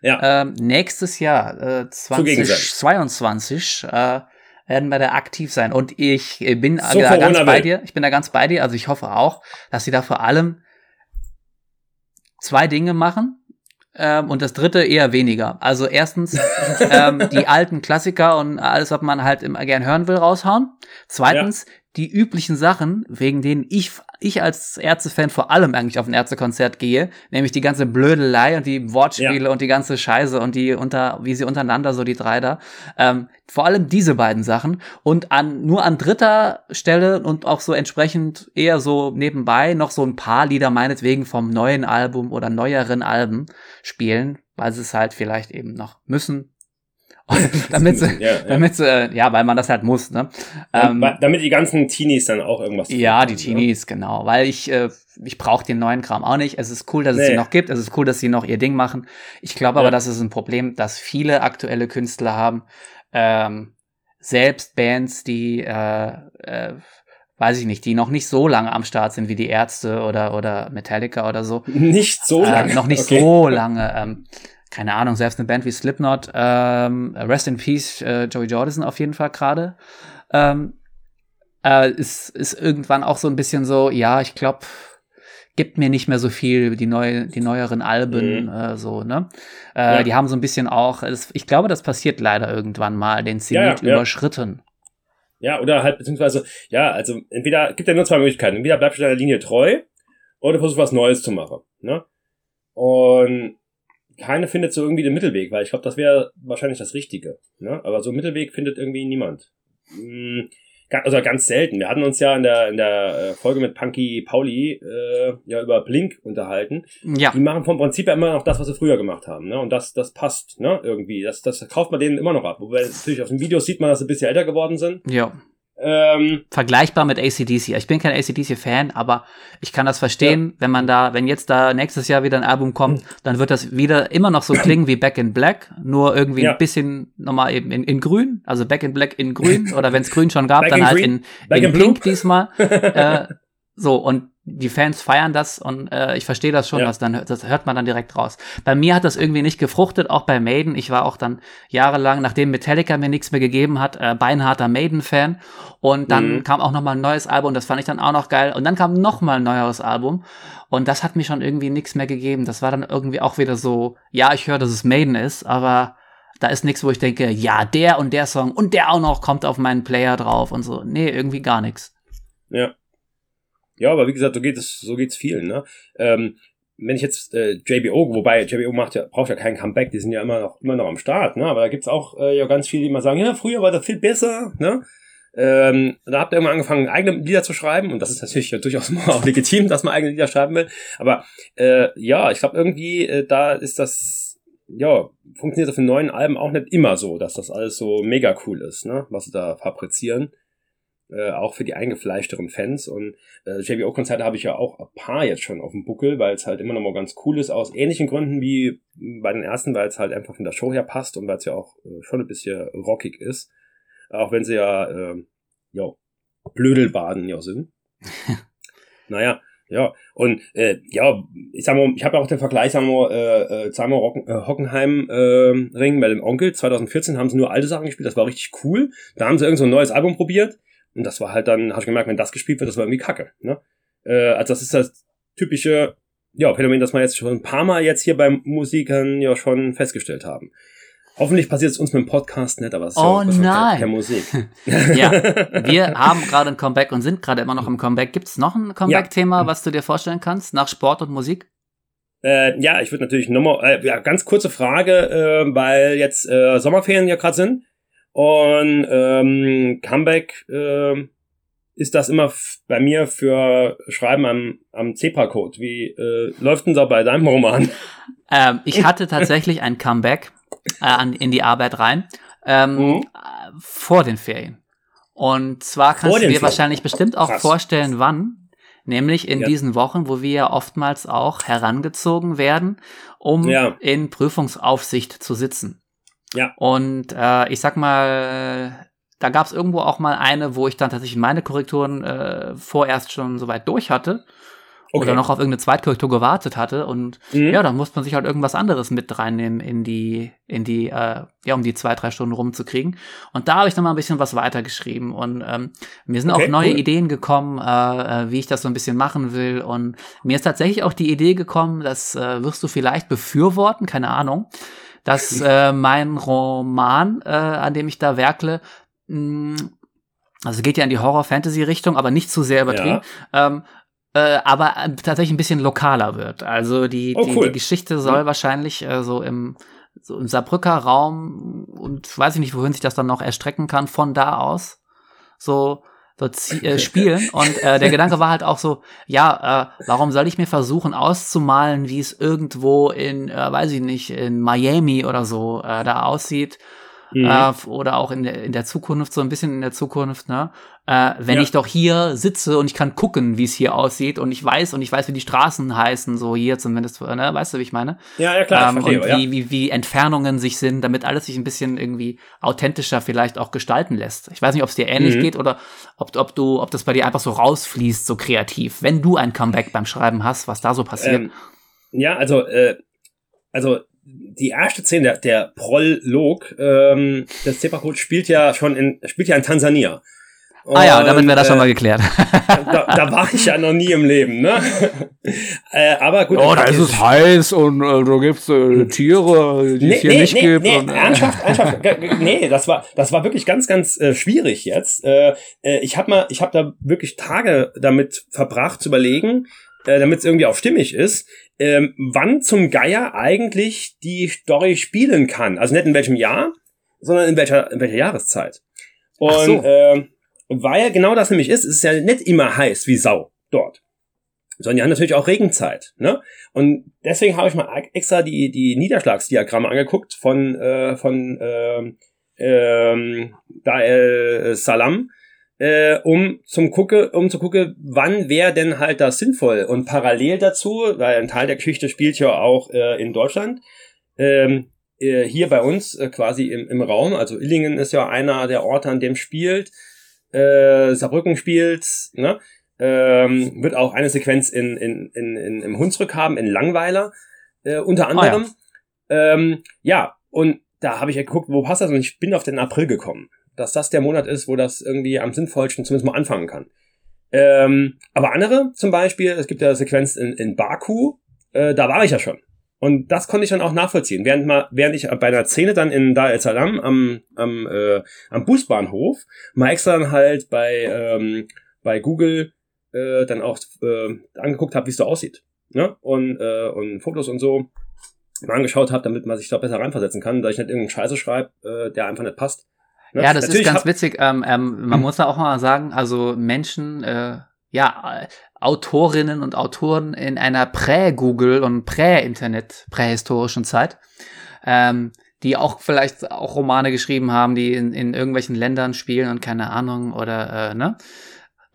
ja. ähm, nächstes Jahr äh, 2022 äh, werden wir da aktiv sein. Und ich bin so da ganz bei dir. Ich bin da ganz bei dir. Also ich hoffe auch, dass sie da vor allem zwei Dinge machen. Ähm, und das dritte eher weniger. Also erstens *laughs* ähm, die alten Klassiker und alles, was man halt immer gern hören will, raushauen. Zweitens ja die üblichen Sachen, wegen denen ich, ich als Ärztefan vor allem eigentlich auf ein Ärztekonzert gehe, nämlich die ganze Blödelei und die Wortspiele ja. und die ganze Scheiße und die unter, wie sie untereinander, so die drei da. Ähm, vor allem diese beiden Sachen und an, nur an dritter Stelle und auch so entsprechend eher so nebenbei noch so ein paar Lieder meinetwegen vom neuen Album oder neueren Alben spielen, weil sie es halt vielleicht eben noch müssen, *laughs* damit sie, ja, ja. damit sie, äh, ja, weil man das halt muss, ne? Ähm, damit die ganzen Teenies dann auch irgendwas Ja, haben, die ne? Teenies, ne? genau. Weil ich, äh, ich brauche den neuen Kram auch nicht. Es ist cool, dass es nee. sie noch gibt. Es ist cool, dass sie noch ihr Ding machen. Ich glaube aber, das ist ein Problem, dass viele aktuelle Künstler haben, ähm, selbst Bands, die, äh, äh, weiß ich nicht, die noch nicht so lange am Start sind wie die Ärzte oder, oder Metallica oder so. Nicht so äh, lange. noch nicht okay. so lange. Ähm, keine Ahnung, selbst eine Band wie Slipknot, ähm, Rest in Peace, äh, Joey Jordison auf jeden Fall gerade, ähm, äh, ist, ist irgendwann auch so ein bisschen so, ja, ich glaube, gibt mir nicht mehr so viel, die neue, die neueren Alben, mhm. äh, so, ne? Äh, ja. Die haben so ein bisschen auch, das, ich glaube, das passiert leider irgendwann mal, den Zenit ja, ja, überschritten. Ja, oder halt, beziehungsweise, ja, also entweder, gibt ja nur zwei Möglichkeiten. Entweder bleibst du deiner Linie treu, oder versuchst was Neues zu machen, ne? Und keiner findet so irgendwie den Mittelweg, weil ich glaube, das wäre wahrscheinlich das Richtige. Ne? Aber so einen Mittelweg findet irgendwie niemand. Hm, also ganz selten. Wir hatten uns ja in der, in der äh, Folge mit Punky Pauli äh, ja über Blink unterhalten. Ja. Die machen vom Prinzip ja immer noch das, was sie früher gemacht haben. Ne? Und das, das passt, ne? Irgendwie. Das, das kauft man denen immer noch ab. Wobei natürlich auf den Videos sieht man, dass sie ein bisschen älter geworden sind. Ja. Ähm, Vergleichbar mit ACDC. Ich bin kein ACDC-Fan, aber ich kann das verstehen, ja. wenn man da, wenn jetzt da nächstes Jahr wieder ein Album kommt, dann wird das wieder immer noch so klingen wie Back in Black, nur irgendwie ja. ein bisschen nochmal eben in, in grün, also Back in Black in grün, *laughs* oder wenn es grün schon gab, Back dann halt green. in, in Pink diesmal. *laughs* äh, so, und die Fans feiern das und äh, ich verstehe das schon, ja. was dann das hört man dann direkt raus. Bei mir hat das irgendwie nicht gefruchtet, auch bei Maiden. Ich war auch dann jahrelang, nachdem Metallica mir nichts mehr gegeben hat, äh, beinharter Maiden-Fan. Und dann mhm. kam auch noch mal ein neues Album, das fand ich dann auch noch geil. Und dann kam noch mal ein neueres Album und das hat mir schon irgendwie nichts mehr gegeben. Das war dann irgendwie auch wieder so, ja, ich höre, dass es Maiden ist, aber da ist nichts, wo ich denke, ja, der und der Song und der auch noch kommt auf meinen Player drauf und so. Nee, irgendwie gar nichts. Ja. Ja, aber wie gesagt, so geht es, so geht's vielen, ne? Ähm, wenn ich jetzt äh, JBO, wobei JBO macht ja, braucht ja kein Comeback, die sind ja immer noch, immer noch am Start, ne? Aber da gibt's auch äh, ja ganz viele, die mal sagen, ja, früher war das viel besser, ne? Ähm, da habt ihr irgendwann angefangen, eigene Lieder zu schreiben und das ist natürlich ja durchaus *laughs* mal auch legitim, dass man eigene Lieder schreiben will. Aber äh, ja, ich glaube irgendwie, äh, da ist das, ja, funktioniert auf den neuen Alben auch nicht immer so, dass das alles so mega cool ist, ne? Was sie da fabrizieren. Äh, auch für die eingefleischteren Fans. Und äh, JBO-Konzerte habe ich ja auch ein paar jetzt schon auf dem Buckel, weil es halt immer noch mal ganz cool ist, aus ähnlichen Gründen wie bei den ersten, weil es halt einfach von der Show her passt und weil es ja auch äh, schon ein bisschen rockig ist. Auch wenn sie ja, äh, ja, Blödelbaden ja sind. *laughs* naja, ja, und äh, ja, ich sag mal, ich habe auch den Vergleich, sagen wir, äh, äh, sagen wir Rocken, äh, Hockenheim äh, Ring bei dem Onkel. 2014 haben sie nur alte Sachen gespielt, das war richtig cool. Da haben sie irgend so ein neues Album probiert und das war halt dann, habe ich gemerkt, wenn das gespielt wird, das war irgendwie kacke. Ne? Äh, also das ist das typische ja, Phänomen, das wir jetzt schon ein paar Mal jetzt hier beim Musikern ja schon festgestellt haben. Hoffentlich passiert es uns mit dem Podcast nicht, aber es ist oh, ja nein. keine, keine Musik. *laughs* ja, wir *laughs* haben gerade ein Comeback und sind gerade immer noch im Comeback. Gibt es noch ein Comeback-Thema, ja. was du dir vorstellen kannst, nach Sport und Musik? Äh, ja, ich würde natürlich nochmal, äh, ja, ganz kurze Frage, äh, weil jetzt äh, Sommerferien ja gerade sind. Und ähm, Comeback äh, ist das immer bei mir für Schreiben am, am Zebra-Code. Wie äh, läuft denn da bei deinem Roman? Ähm, ich hatte tatsächlich ein Comeback äh, an, in die Arbeit rein ähm, mhm. vor den Ferien. Und zwar kannst du dir Ferien. wahrscheinlich bestimmt auch Krass. vorstellen, wann. Nämlich in ja. diesen Wochen, wo wir ja oftmals auch herangezogen werden, um ja. in Prüfungsaufsicht zu sitzen. Ja. Und äh, ich sag mal, da gab es irgendwo auch mal eine, wo ich dann tatsächlich meine Korrekturen äh, vorerst schon soweit durch hatte. Okay. Oder noch auf irgendeine Zweitkorrektur gewartet hatte. Und mhm. ja, dann muss man sich halt irgendwas anderes mit reinnehmen in die, in die, äh, ja, um die zwei, drei Stunden rumzukriegen. Und da habe ich dann mal ein bisschen was weitergeschrieben. Und ähm, mir sind okay, auch neue cool. Ideen gekommen, äh, äh, wie ich das so ein bisschen machen will. Und mir ist tatsächlich auch die Idee gekommen, das äh, wirst du vielleicht befürworten, keine Ahnung dass äh, mein Roman, äh, an dem ich da werkle, mh, mm, also geht ja in die Horror-Fantasy-Richtung, aber nicht zu sehr übertrieben, ja. ähm, äh, aber äh, tatsächlich ein bisschen lokaler wird. Also die, oh, die, die, Geschichte soll mhm. wahrscheinlich äh, so im so im Saarbrücker Raum und weiß ich nicht, wohin sich das dann noch erstrecken kann, von da aus so so äh, spielen. Und äh, der *laughs* Gedanke war halt auch so, ja, äh, warum soll ich mir versuchen auszumalen, wie es irgendwo in, äh, weiß ich nicht, in Miami oder so äh, da aussieht mhm. äh, oder auch in der, in der Zukunft, so ein bisschen in der Zukunft, ne? Äh, wenn ja. ich doch hier sitze und ich kann gucken, wie es hier aussieht und ich weiß und ich weiß, wie die Straßen heißen, so hier zumindest, ne? Weißt du, wie ich meine? Ja, ja, klar. Ähm, verstehe, und wie, ja. wie, wie Entfernungen sich sind, damit alles sich ein bisschen irgendwie authentischer vielleicht auch gestalten lässt. Ich weiß nicht, ob es dir ähnlich mhm. geht oder ob, ob du, ob das bei dir einfach so rausfließt, so kreativ, wenn du ein Comeback beim Schreiben hast, was da so passiert. Ähm, ja, also, äh, also die erste Szene, der, der Prolog ähm, des Zebra-Code spielt ja schon in, spielt ja in Tansania. Und, ah ja, damit wäre das äh, schon mal geklärt. *laughs* Da, da, war ich ja noch nie im Leben, ne? *laughs* äh, aber gut. Oh, da ist es heiß und äh, da gibt's äh, Tiere, die nee, es hier nee, nicht nee, gibt. Nee, und, äh. ernsthaft, ernsthaft. *laughs* nee, das war, das war wirklich ganz, ganz äh, schwierig jetzt. Äh, äh, ich habe mal, ich habe da wirklich Tage damit verbracht zu überlegen, äh, damit es irgendwie auch stimmig ist, ähm, wann zum Geier eigentlich die Story spielen kann. Also nicht in welchem Jahr, sondern in welcher, in welcher Jahreszeit. Und so. äh, weil genau das nämlich ist, ist es ja nicht immer heiß wie Sau dort. Sondern die haben natürlich auch Regenzeit. Ne? Und deswegen habe ich mal extra die, die Niederschlagsdiagramme angeguckt von, äh, von äh, äh, da, äh, Salam äh, um zum gucke, um zu gucken, wann wäre denn halt das sinnvoll und parallel dazu, weil ein Teil der Geschichte spielt ja auch äh, in Deutschland, ähm, äh, hier bei uns äh, quasi im, im Raum, also Illingen ist ja einer der Orte, an dem spielt, äh, Saarbrücken spielt, ne? Ähm, wird auch eine Sequenz in, in, in, in, im Hunsrück haben, in Langweiler, äh, unter anderem. Oh ja. Ähm, ja, und da habe ich ja geguckt, wo passt das und ich bin auf den April gekommen dass das der Monat ist, wo das irgendwie am sinnvollsten zumindest mal anfangen kann. Ähm, aber andere, zum Beispiel, es gibt ja Sequenz in, in Baku, äh, da war ich ja schon. Und das konnte ich dann auch nachvollziehen. Während, mal, während ich bei einer Szene dann in Dar es Salaam am, am, äh, am Busbahnhof mal extra dann halt bei, ähm, bei Google äh, dann auch äh, angeguckt habe, wie es so aussieht. ne? und, äh, und Fotos und so mal angeschaut habe, damit man sich da besser reinversetzen kann, da ich nicht irgendeinen Scheiße schreibe, äh, der einfach nicht passt. Ne? Ja, das Natürlich ist ganz witzig. Ähm, ähm, man *clears throat* muss da auch mal sagen, also Menschen, äh, ja, Autorinnen und Autoren in einer Prä-Google und Prä-Internet, prähistorischen Zeit, ähm, die auch vielleicht auch Romane geschrieben haben, die in, in irgendwelchen Ländern spielen und keine Ahnung oder äh, ne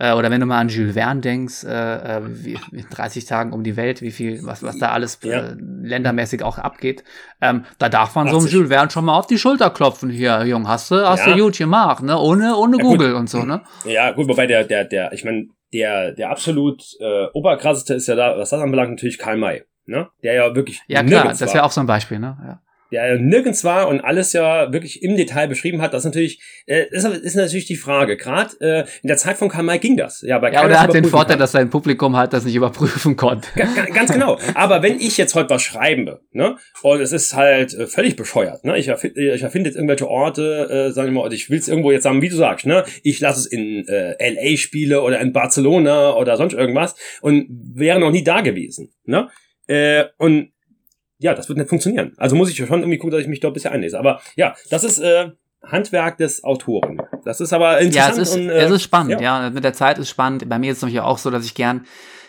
äh, oder wenn du mal an Jules Verne denkst, äh, äh wie, 30 Tagen um die Welt, wie viel, was, was da alles äh, ja. ländermäßig auch abgeht, ähm, da darf man 80. so einem Jules Verne schon mal auf die Schulter klopfen. Hier, Jung, hast du, hast ja. du gut gemacht, ne? Ohne, ohne ja, Google und so, ne? Ja, gut, wobei der, der, der, ich meine, der, der absolut äh, oberkrasseste ist ja da, was das anbelangt, natürlich Karl May. Ne? Der ja wirklich. Ja, klar, das wäre auch so ein Beispiel, ne? Ja der nirgends war und alles ja wirklich im Detail beschrieben hat, das ist natürlich, äh, ist, ist natürlich die Frage. Gerade äh, in der Zeit von Karl ging das. Ja, bei ja aber er hat den Vorteil, kann. dass sein Publikum halt das nicht überprüfen konnte. Ganz, ganz genau. Aber wenn ich jetzt heute was schreibe, ne, und es ist halt äh, völlig bescheuert, ne, ich, erfind, ich erfinde jetzt irgendwelche Orte, äh, sagen wir mal, ich will es irgendwo jetzt sagen, wie du sagst, ne, ich lasse es in äh, LA spiele oder in Barcelona oder sonst irgendwas und wäre noch nie da gewesen, ne, äh, und ja, das wird nicht funktionieren. Also muss ich schon irgendwie gucken, dass ich mich dort ein bisschen einlese. Aber ja, das ist äh, Handwerk des Autoren. Das ist aber interessant. Ja, es ist, und, äh, es ist spannend, ja. ja. Mit der Zeit ist spannend. Bei mir ist es natürlich auch so, dass ich gern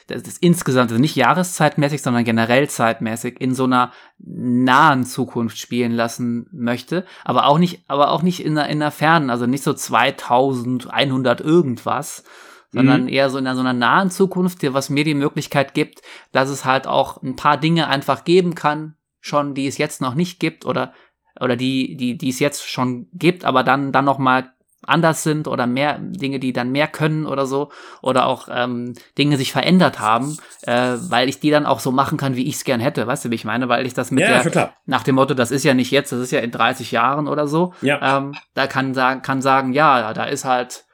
das ist insgesamt, also nicht jahreszeitmäßig, sondern generell zeitmäßig in so einer nahen Zukunft spielen lassen möchte, aber auch nicht, aber auch nicht in einer, in einer fernen, also nicht so 2100 irgendwas, sondern mhm. eher so in einer, so einer nahen Zukunft, was mir die Möglichkeit gibt, dass es halt auch ein paar Dinge einfach geben kann, schon, die es jetzt noch nicht gibt oder oder die die die es jetzt schon gibt, aber dann dann noch mal anders sind oder mehr Dinge, die dann mehr können oder so oder auch ähm, Dinge sich verändert haben, äh, weil ich die dann auch so machen kann, wie ich es gern hätte, weißt du, wie ich meine, weil ich das mit ja, der nach dem Motto, das ist ja nicht jetzt, das ist ja in 30 Jahren oder so, ja. ähm, da kann sagen kann sagen, ja, da ist halt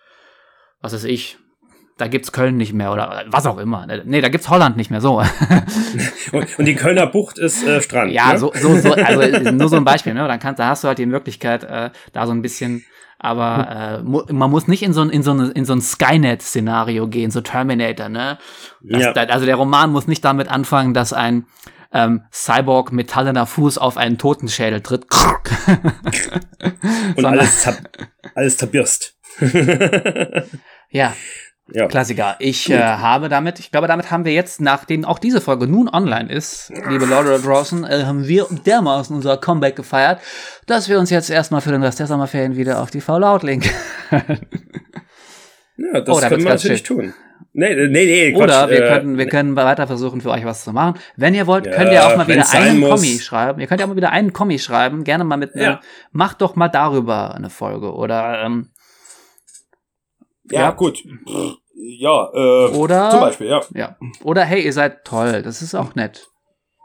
was ist ich, da gibt's Köln nicht mehr oder was auch immer. Nee, da gibt's Holland nicht mehr so. *laughs* *laughs* und, die Kölner Bucht ist äh, Strand. Ja, ne? so, so, so, also nur so ein Beispiel, ne? Dann kannst, da hast du halt die Möglichkeit, äh, da so ein bisschen, aber äh, mu man muss nicht in so ein, in so ein, in so ein Skynet-Szenario gehen, so Terminator, ne? Das, ja. da, also der Roman muss nicht damit anfangen, dass ein ähm, Cyborg metallener Fuß auf einen Totenschädel tritt. *laughs* und alles, alles tabirst. ja, ja. Klassiker. Ich äh, habe damit, ich glaube, damit haben wir jetzt, nachdem auch diese Folge nun online ist, liebe Leute da draußen, äh, haben wir dermaßen unser Comeback gefeiert, dass wir uns jetzt erstmal für den Rest der Sommerferien wieder auf die v laut legen. ja, das oh, können wir natürlich schön. tun. Nee, nee, nee, Quatsch, Oder wir, äh, könnten, wir können weiter versuchen, für euch was zu machen. Wenn ihr wollt, könnt ihr auch mal wieder einen Kommi schreiben. Ihr könnt ja auch mal wieder einen Kommi schreiben. Gerne mal mit, ja. macht doch mal darüber eine Folge. Oder, ähm, ja, ja. gut. Ja, äh, oder, zum Beispiel, ja. ja. Oder hey, ihr seid toll, das ist auch nett.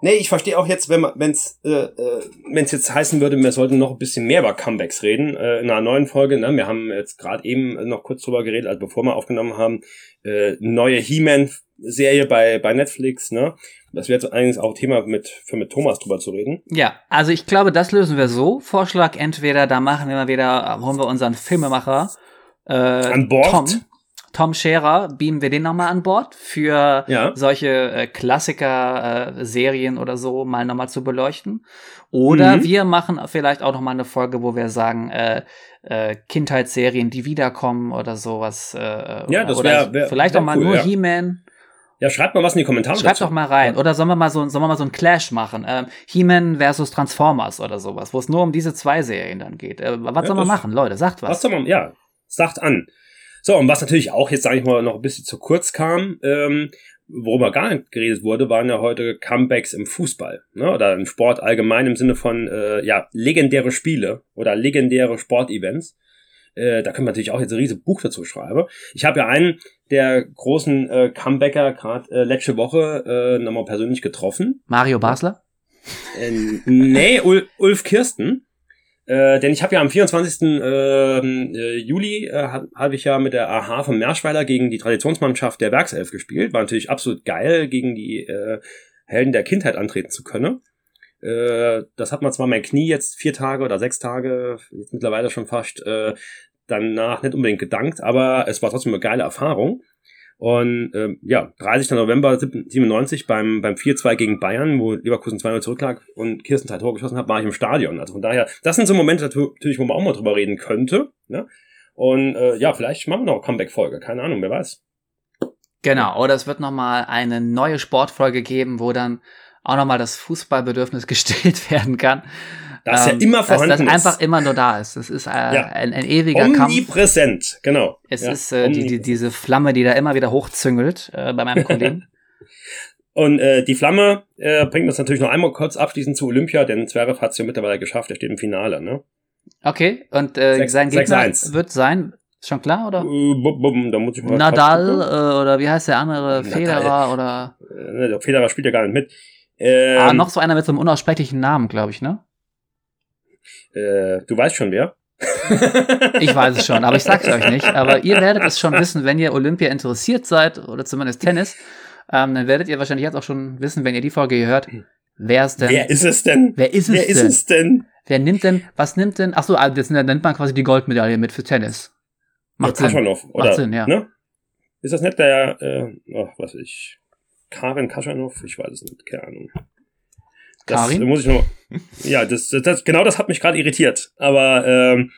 Nee, ich verstehe auch jetzt, wenn man, wenn's, äh, äh, wenn's jetzt heißen würde, wir sollten noch ein bisschen mehr über Comebacks reden äh, in einer neuen Folge. Ne? Wir haben jetzt gerade eben noch kurz drüber geredet, also bevor wir aufgenommen haben, äh, neue He-Man-Serie bei bei Netflix. Ne, das wäre jetzt eigentlich auch Thema mit für mit Thomas drüber zu reden. Ja, also ich glaube, das lösen wir so. Vorschlag entweder, da machen wir mal wieder, holen wir unseren Filmemacher äh, an Bord. Tom, Tom Scherer, beamen wir den nochmal an Bord für ja. solche äh, Klassiker-Serien äh, oder so mal nochmal zu beleuchten. Oder mhm. wir machen vielleicht auch nochmal eine Folge, wo wir sagen, äh, äh, Kindheitsserien, die wiederkommen oder sowas. Äh, ja, das wäre wär, vielleicht wär auch mal cool, nur ja. He-Man. Ja, schreibt mal was in die Kommentare. Schreibt doch mal rein. Oder sollen wir mal so, sollen wir mal so einen Clash machen? Ähm, He-Man versus Transformers oder sowas, wo es nur um diese zwei Serien dann geht. Äh, was ja, soll man machen, Leute? Sagt was. Was soll man, ja, sagt an. So, und was natürlich auch jetzt, sage ich mal, noch ein bisschen zu kurz kam, ähm, worüber gar nicht geredet wurde, waren ja heute Comebacks im Fußball. Ne? Oder im Sport allgemein im Sinne von äh, ja, legendäre Spiele oder legendäre Sportevents. Äh, da können wir natürlich auch jetzt ein riesiges Buch dazu schreiben. Ich habe ja einen der großen äh, Comebacker gerade äh, letzte Woche äh, nochmal persönlich getroffen. Mario Basler? Äh, nee, Ul Ulf Kirsten. Äh, denn ich habe ja am 24. Ähm, äh, Juli äh, habe ich ja mit der AH von Merschweiler gegen die Traditionsmannschaft der Werkself gespielt. War natürlich absolut geil, gegen die äh, Helden der Kindheit antreten zu können. Äh, das hat man zwar mein Knie jetzt vier Tage oder sechs Tage, jetzt mittlerweile schon fast, äh, danach nicht unbedingt gedankt, aber es war trotzdem eine geile Erfahrung. Und ähm, ja, 30. November 97 beim, beim 4-2 gegen Bayern, wo Leverkusen 2-0 zurücklag und Kirsten zwei Tore geschossen hat, war ich im Stadion. Also von daher, das sind so Momente natürlich, wo man auch mal drüber reden könnte. Ne? Und äh, ja, vielleicht machen wir noch eine Comeback-Folge. Keine Ahnung, wer weiß. Genau, oder es wird nochmal eine neue Sportfolge geben, wo dann auch nochmal das Fußballbedürfnis *laughs* gestillt werden kann. Das ähm, ja immer vorhanden dass, das ist. einfach immer nur da ist. Das ist äh, ja. ein, ein ewiger Omnipräsent, Kampf. Omnipräsent, genau. Es ja. ist äh, die, die, diese Flamme, die da immer wieder hochzüngelt äh, bei meinem Kollegen. *laughs* Und äh, die Flamme äh, bringt uns natürlich noch einmal kurz abschließend zu Olympia, denn Zverev hat es ja mittlerweile geschafft, er steht im Finale, ne? Okay, und äh, 6, sein Gegner 6, wird sein, ist schon klar, oder? Äh, bum, bum, da muss ich mal Nadal äh, oder wie heißt der andere? Federer oder? Äh, der Federer spielt ja gar nicht mit. Ähm, ah, noch so einer mit so einem unaussprechlichen Namen, glaube ich, ne? Äh, du weißt schon wer? ich weiß es schon, aber ich sag's euch nicht. Aber ihr werdet es schon wissen, wenn ihr Olympia interessiert seid oder zumindest Tennis. Ähm, dann werdet ihr wahrscheinlich jetzt auch schon wissen, wenn ihr die Folge hört, wer es denn? Wer ist es denn? Wer ist es wer denn? Ist es denn? Wer nimmt denn, was nimmt denn, ach so, ah, das nennt man quasi die Goldmedaille mit für Tennis. Macht ja, Sinn. oder, Macht Sinn, ja. Ne? Ist das nicht der, äh, ach, was weiß ich, Karin Kaschanov? Ich weiß es nicht, keine Ahnung. Das Karin? muss ich noch. ja, das, das, genau das hat mich gerade irritiert. Aber ähm,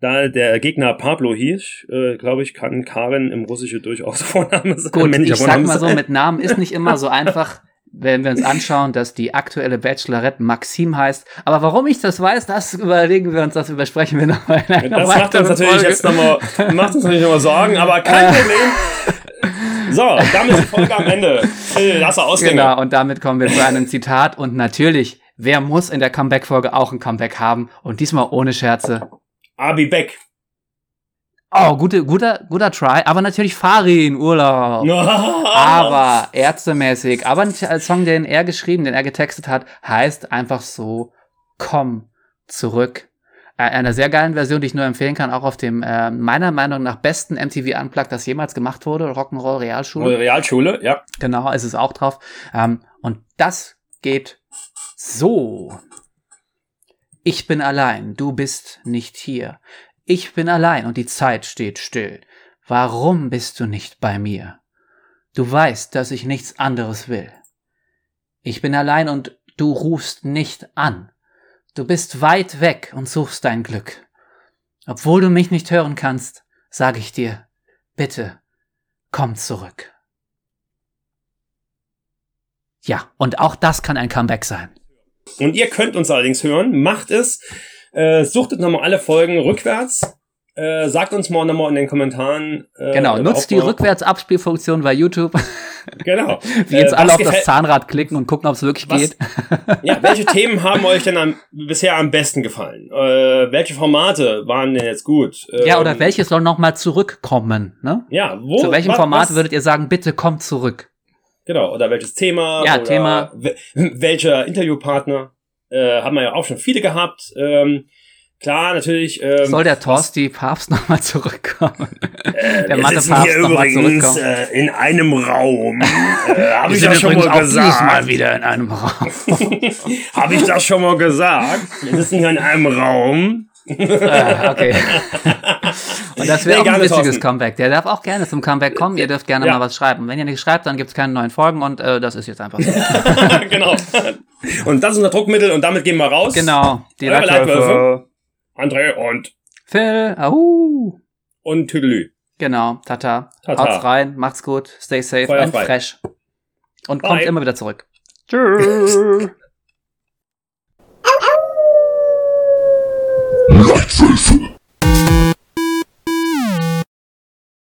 da der Gegner Pablo hieß, äh, glaube ich, kann Karin im Russische durchaus *laughs* Vorname sein. Gut, ich sag mal so, mit Namen ist nicht immer so einfach, wenn wir uns anschauen, dass die aktuelle Bachelorette Maxim heißt. Aber warum ich das weiß, das überlegen wir uns, das übersprechen wir nochmal in einer Das macht uns natürlich Folge. jetzt nochmal, macht uns natürlich nochmal Sorgen, aber kein *laughs* Problem. So, damit ist die Folge am Ende. Lasse Ausgänge. Genau, und damit kommen wir zu einem Zitat. Und natürlich, wer muss in der Comeback-Folge auch ein Comeback haben? Und diesmal ohne Scherze. Abi Beck. Oh, gute, guter, guter Try, aber natürlich Farin, Urlaub. *laughs* aber ärztemäßig. Aber ein Song, den er geschrieben, den er getextet hat, heißt einfach so, komm zurück einer sehr geilen Version, die ich nur empfehlen kann, auch auf dem äh, meiner Meinung nach besten MTV Unplugged, das jemals gemacht wurde, Rock'n'Roll Realschule. Realschule, ja. Genau, ist es auch drauf. Ähm, und das geht so. Ich bin allein, du bist nicht hier. Ich bin allein und die Zeit steht still. Warum bist du nicht bei mir? Du weißt, dass ich nichts anderes will. Ich bin allein und du rufst nicht an. Du bist weit weg und suchst dein Glück. Obwohl du mich nicht hören kannst, sage ich dir, bitte, komm zurück. Ja, und auch das kann ein Comeback sein. Und ihr könnt uns allerdings hören, macht es, äh, suchtet nochmal alle Folgen rückwärts äh, sagt uns mal nochmal in den Kommentaren. Äh, genau, nutzt die Rückwärtsabspielfunktion bei YouTube. *laughs* Genau. Wie jetzt äh, alle auf das Zahnrad klicken und gucken, ob es wirklich was, geht. *laughs* ja, welche Themen haben euch denn am, bisher am besten gefallen? Äh, welche Formate waren denn jetzt gut? Ähm, ja, oder welches soll nochmal zurückkommen? Ne? Ja, wo? Zu welchem was, Format was? würdet ihr sagen, bitte kommt zurück? Genau, oder welches Thema? Ja, Thema. *laughs* Welcher Interviewpartner? Äh, haben wir ja auch schon viele gehabt. Ähm, Klar, natürlich. Ähm, Soll der Torsti Papst nochmal *laughs* zurückkommen? Äh, der Mathe Papst nochmal zurückkommen? Äh, in einem Raum. äh, Habe ich das schon mal gesagt? Mal wieder in einem Raum. *laughs* Habe ich das schon mal gesagt? Wir sitzen hier in einem Raum. ah, okay. *laughs* Und das wäre nee, auch ein witziges Comeback. Der darf auch gerne zum Comeback kommen. Ihr dürft gerne ja. mal was schreiben. Wenn ihr nicht schreibt, dann gibt's keine neuen Folgen und äh, das ist jetzt einfach so. genau. Und das ist unser Druckmittel und damit gehen wir raus. Genau. Die Leitwölfe. André und Phil. Ahu. Und Tüdelü. Genau, tata. tata. Haut's rein, macht's gut, stay safe Feuer and frei. fresh. Und Bye. kommt immer wieder zurück. Tschüss. Leitwölfe.